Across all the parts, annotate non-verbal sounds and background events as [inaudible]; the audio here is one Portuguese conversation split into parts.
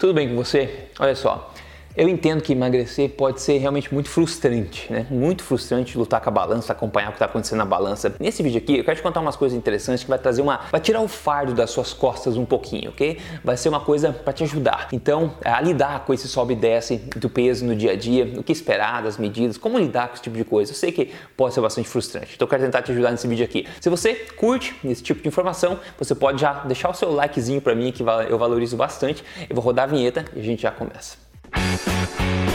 Tudo bem com você? Olha só, eu entendo que emagrecer pode ser realmente muito frustrante, né? Muito frustrante lutar com a balança, acompanhar o que está acontecendo na balança. Nesse vídeo aqui, eu quero te contar umas coisas interessantes que vai trazer uma, vai tirar o fardo das suas costas um pouquinho, ok? Vai ser uma coisa para te ajudar. Então, a lidar com esse sobe e desce do peso no dia a dia, o que esperar das medidas, como lidar com esse tipo de coisa. Eu sei que pode ser bastante frustrante. Então, eu quero tentar te ajudar nesse vídeo aqui. Se você curte esse tipo de informação, você pode já deixar o seu likezinho para mim que eu valorizo bastante. Eu vou rodar a vinheta e a gente já começa. Música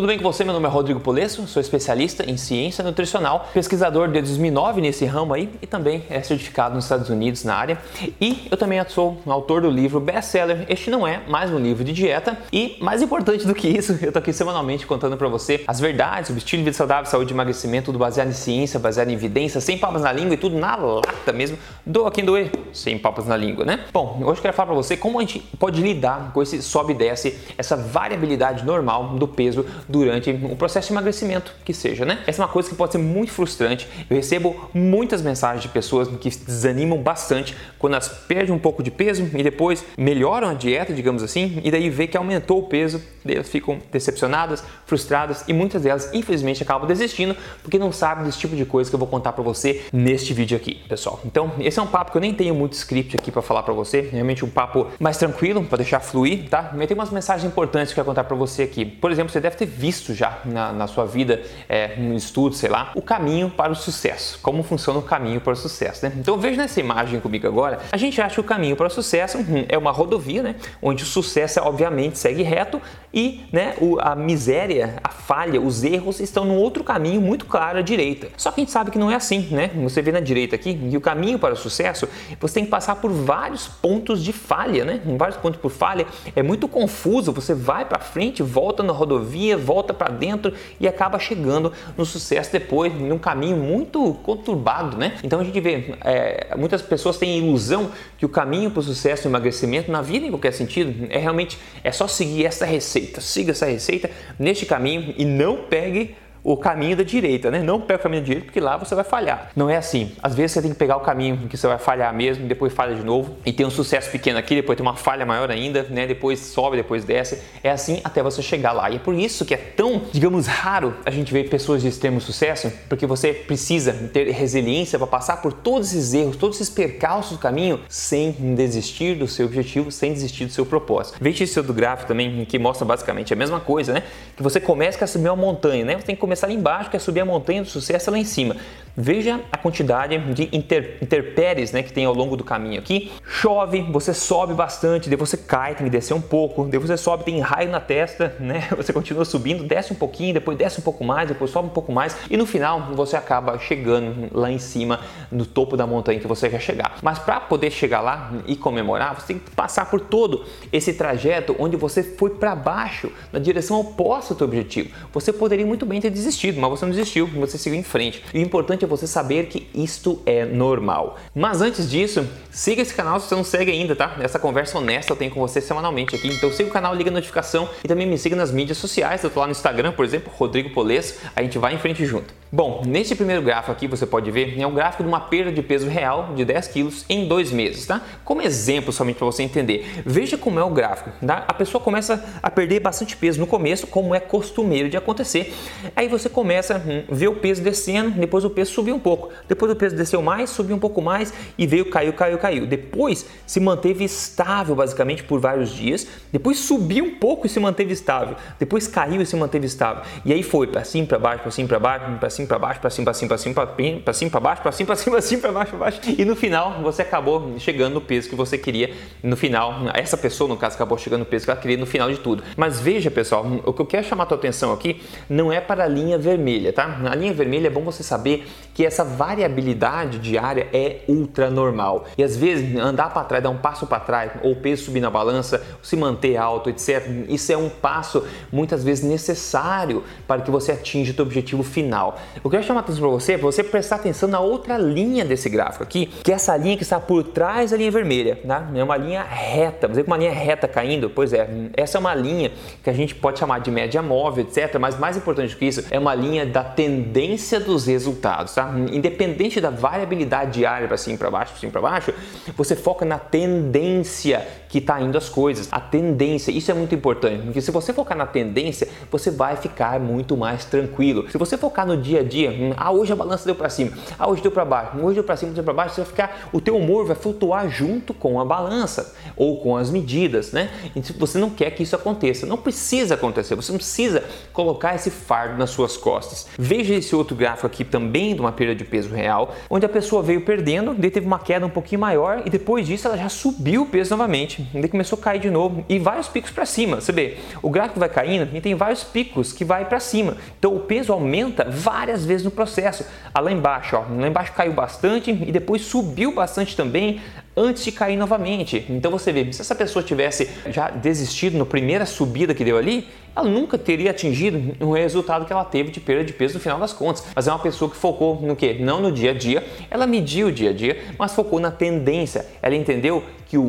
Tudo bem com você? Meu nome é Rodrigo Polesso, sou especialista em ciência nutricional, pesquisador desde 2009 nesse ramo aí e também é certificado nos Estados Unidos na área. E eu também sou autor do livro best-seller Este Não É Mais Um Livro de Dieta. E mais importante do que isso, [laughs] eu tô aqui semanalmente contando para você as verdades sobre estilo de vida saudável, saúde e emagrecimento, tudo baseado em ciência, baseado em evidência, sem papas na língua e tudo na lata mesmo. Doa quem doer, sem papas na língua, né? Bom, hoje eu quero falar para você como a gente pode lidar com esse sobe e desce, essa variabilidade normal do peso durante o processo de emagrecimento que seja, né? Essa é uma coisa que pode ser muito frustrante. Eu recebo muitas mensagens de pessoas que desanimam bastante quando elas perdem um pouco de peso e depois melhoram a dieta, digamos assim, e daí vê que aumentou o peso, elas ficam decepcionadas, frustradas e muitas delas, infelizmente, acabam desistindo porque não sabem desse tipo de coisa que eu vou contar para você neste vídeo aqui, pessoal. Então, esse é um papo que eu nem tenho muito script aqui para falar para você, realmente um papo mais tranquilo, para deixar fluir, tá? Mas tem umas mensagens importantes que eu quero contar para você aqui. Por exemplo, você deve ter visto já na, na sua vida, é, no estudo, sei lá, o caminho para o sucesso. Como funciona o caminho para o sucesso, né? Então veja nessa imagem comigo agora, a gente acha que o caminho para o sucesso hum, é uma rodovia, né? Onde o sucesso obviamente segue reto e né, o, a miséria, a falha, os erros estão num outro caminho muito claro à direita. Só que a gente sabe que não é assim, né? Você vê na direita aqui que o caminho para o sucesso, você tem que passar por vários pontos de falha, né? Vários pontos por falha, é muito confuso, você vai para frente, volta na rodovia, volta para dentro e acaba chegando no sucesso depois, num caminho muito conturbado, né? Então a gente vê, é, muitas pessoas têm ilusão que o caminho para o sucesso e emagrecimento na vida, em qualquer sentido, é realmente é só seguir essa receita, siga essa receita neste caminho e não pegue o caminho da direita, né? Não pega o caminho da direita porque lá você vai falhar. Não é assim. Às vezes você tem que pegar o caminho que você vai falhar mesmo, depois falha de novo e tem um sucesso pequeno aqui, depois tem uma falha maior ainda, né? Depois sobe, depois desce. É assim até você chegar lá. E é por isso que é tão, digamos, raro a gente ver pessoas de extremo sucesso, porque você precisa ter resiliência para passar por todos esses erros, todos esses percalços do caminho sem desistir do seu objetivo, sem desistir do seu propósito. Veja esse do gráfico também que mostra basicamente a mesma coisa, né? Que você começa a subir uma montanha, né? Você tem que começar lá embaixo, quer subir a montanha do sucesso é lá em cima. Veja a quantidade de inter, interpéries né, que tem ao longo do caminho aqui. Chove, você sobe bastante, daí você cai, tem que descer um pouco, daí você sobe, tem raio na testa, [laughs] né? Você continua subindo, desce um pouquinho, depois desce um pouco mais, depois sobe um pouco mais e no final você acaba chegando lá em cima, no topo da montanha que você quer chegar. Mas para poder chegar lá e comemorar, você tem que passar por todo esse trajeto onde você foi para baixo, na direção oposta ao seu objetivo. Você poderia muito bem ter desistido, mas você não desistiu, você seguiu em frente. E o importante é você saber que isto é normal. Mas antes disso, siga esse canal se você não segue ainda, tá? Essa conversa honesta eu tenho com você semanalmente aqui. Então siga o canal, liga a notificação e também me siga nas mídias sociais. Eu tô lá no Instagram, por exemplo, Rodrigo Polesso. A gente vai em frente junto. Bom, neste primeiro gráfico aqui você pode ver, é um gráfico de uma perda de peso real de 10 quilos em dois meses, tá? Como exemplo somente para você entender. Veja como é o gráfico, tá? A pessoa começa a perder bastante peso no começo, como é costumeiro de acontecer. Aí você começa a hum, ver o peso descendo, depois o peso subiu um pouco, depois o peso desceu mais, subiu um pouco mais e veio, caiu, caiu, caiu. Depois se manteve estável basicamente por vários dias, depois subiu um pouco e se manteve estável, depois caiu e se manteve estável. E aí foi para cima, para baixo, para cima, para baixo, para cima para baixo, para cima, para cima, para cima, para cima, para baixo, para cima, para cima, para cima, para baixo, para baixo. E no final você acabou chegando no peso que você queria. No final, essa pessoa no caso acabou chegando no peso que ela queria no final de tudo. Mas veja, pessoal, o que eu quero chamar a tua atenção aqui não é para a linha vermelha, tá? A linha vermelha é bom você saber que essa variabilidade diária é ultra normal. E às vezes andar para trás, dar um passo para trás, ou o peso subir na balança, se manter alto, etc. Isso é um passo muitas vezes necessário para que você atinja o seu objetivo final. Eu quero chamar a atenção para você, para você prestar atenção na outra linha desse gráfico aqui, que é essa linha que está por trás da linha vermelha, tá? É uma linha reta. Você uma linha reta caindo? Pois é, essa é uma linha que a gente pode chamar de média móvel, etc. Mas mais importante do que isso, é uma linha da tendência dos resultados, tá? Independente da variabilidade diária para cima, para baixo, para cima, para baixo, você foca na tendência que está indo as coisas. A tendência, isso é muito importante, porque se você focar na tendência, você vai ficar muito mais tranquilo. Se você focar no dia a dia, hum, ah, hoje a balança deu para cima, ah, hoje deu para baixo, hoje deu para cima, deu para baixo, você vai ficar, o teu humor vai flutuar junto com a balança ou com as medidas, né? E você não quer que isso aconteça, não precisa acontecer, você não precisa colocar esse fardo nas suas costas. Veja esse outro gráfico aqui também uma perda de peso real, onde a pessoa veio perdendo, daí teve uma queda um pouquinho maior e depois disso ela já subiu o peso novamente, daí começou a cair de novo e vários picos para cima. Você vê, o gráfico vai caindo e tem vários picos que vai para cima. Então o peso aumenta várias vezes no processo. Ah, lá embaixo, ó, lá embaixo caiu bastante e depois subiu bastante também antes de cair novamente. Então você vê, se essa pessoa tivesse já desistido na primeira subida que deu ali, ela nunca teria atingido o resultado que ela teve de perda de peso no final das contas. Mas é uma pessoa que focou no que? Não no dia a dia, ela mediu o dia a dia, mas focou na tendência. Ela entendeu que o,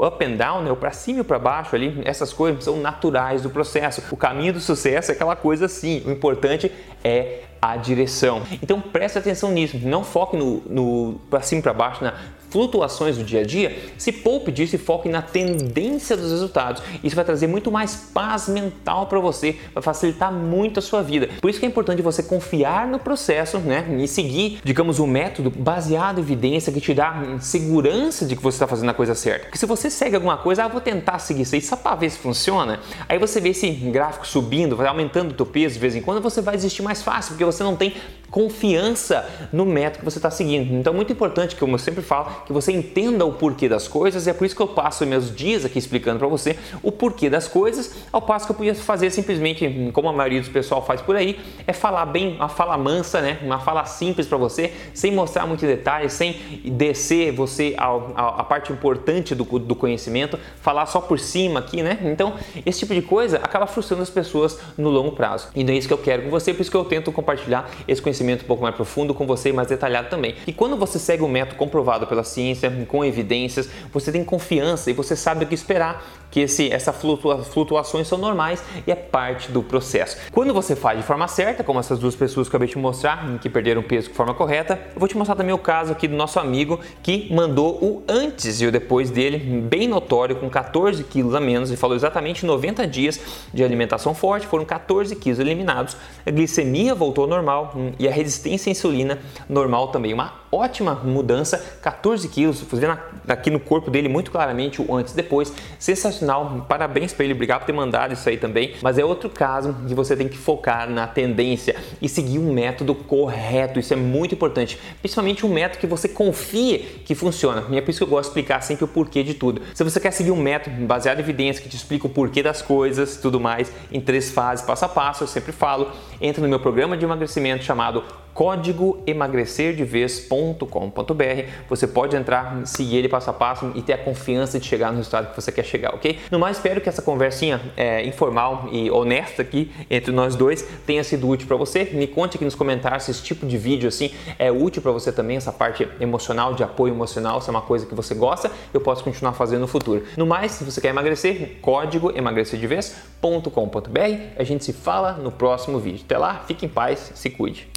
o up and down, né, o para cima e para baixo ali, essas coisas são naturais do processo. O caminho do sucesso é aquela coisa assim. O importante é a direção. Então preste atenção nisso, não foque no, no para cima para baixo, na flutuações do dia a dia, se poupe disso e foque na tendência dos resultados. Isso vai trazer muito mais paz mental para você, vai facilitar muito a sua vida. Por isso que é importante você confiar no processo, né? E seguir, digamos, um método baseado em evidência que te dá segurança de que você está fazendo a coisa certa. Porque se você segue alguma coisa, ah, vou tentar seguir isso aí só para ver se funciona, aí você vê esse gráfico subindo, vai aumentando o teu peso de vez em quando, você vai desistir mais fácil, porque você não tem confiança no método que você está seguindo. Então é muito importante, como eu sempre falo, que você entenda o porquê das coisas e é por isso que eu passo meus dias aqui explicando para você o porquê das coisas, ao passo que eu podia fazer simplesmente, como a maioria do pessoal faz por aí, é falar bem, uma fala mansa, né? uma fala simples para você, sem mostrar muitos detalhes, sem descer você a, parte importante do, do conhecimento, falar só por cima aqui, né? Então, esse tipo de coisa acaba frustrando as pessoas no longo prazo. E não é isso que eu quero com você, por isso que eu tento compartilhar esse conhecimento um pouco mais profundo com você e mais detalhado também. E quando você segue um método comprovado pela ciência, com evidências, você tem confiança e você sabe o que esperar, que esse, essas flutua, flutuações são normais e é parte do processo. Quando você faz de forma certa, como essas duas pessoas que eu acabei de mostrar, que perderam peso de forma correta, eu vou te mostrar também o caso aqui do nosso amigo que mandou o antes e o depois dele, bem notório, com 14 quilos a menos, e falou exatamente 90 dias de alimentação forte, foram 14 quilos eliminados, a glicemia voltou ao normal hum, e a resistência à insulina normal também. Uma ótima mudança, 14 quilos, fazendo aqui no corpo dele muito claramente o antes e depois, sensacional, parabéns para ele, obrigado por ter mandado isso aí também, mas é outro caso que você tem que focar na tendência e seguir um método correto, isso é muito importante, principalmente um método que você confie que funciona, e é por isso que eu gosto de explicar sempre o porquê de tudo. Se você quer seguir um método baseado em evidência que te explica o porquê das coisas, tudo mais, em três fases, passo a passo, eu sempre falo, entra no meu programa de emagrecimento chamado código emagrecerdevez.com.br. Você pode entrar, seguir ele passo a passo e ter a confiança de chegar no resultado que você quer chegar, ok? No mais, espero que essa conversinha é, informal e honesta aqui entre nós dois tenha sido útil para você. Me conte aqui nos comentários se esse tipo de vídeo assim é útil para você também, essa parte emocional, de apoio emocional, se é uma coisa que você gosta, eu posso continuar fazendo no futuro. No mais, se você quer emagrecer, código emagrecerdevez.com.br. A gente se fala no próximo vídeo. Até lá, fique em paz, se cuide.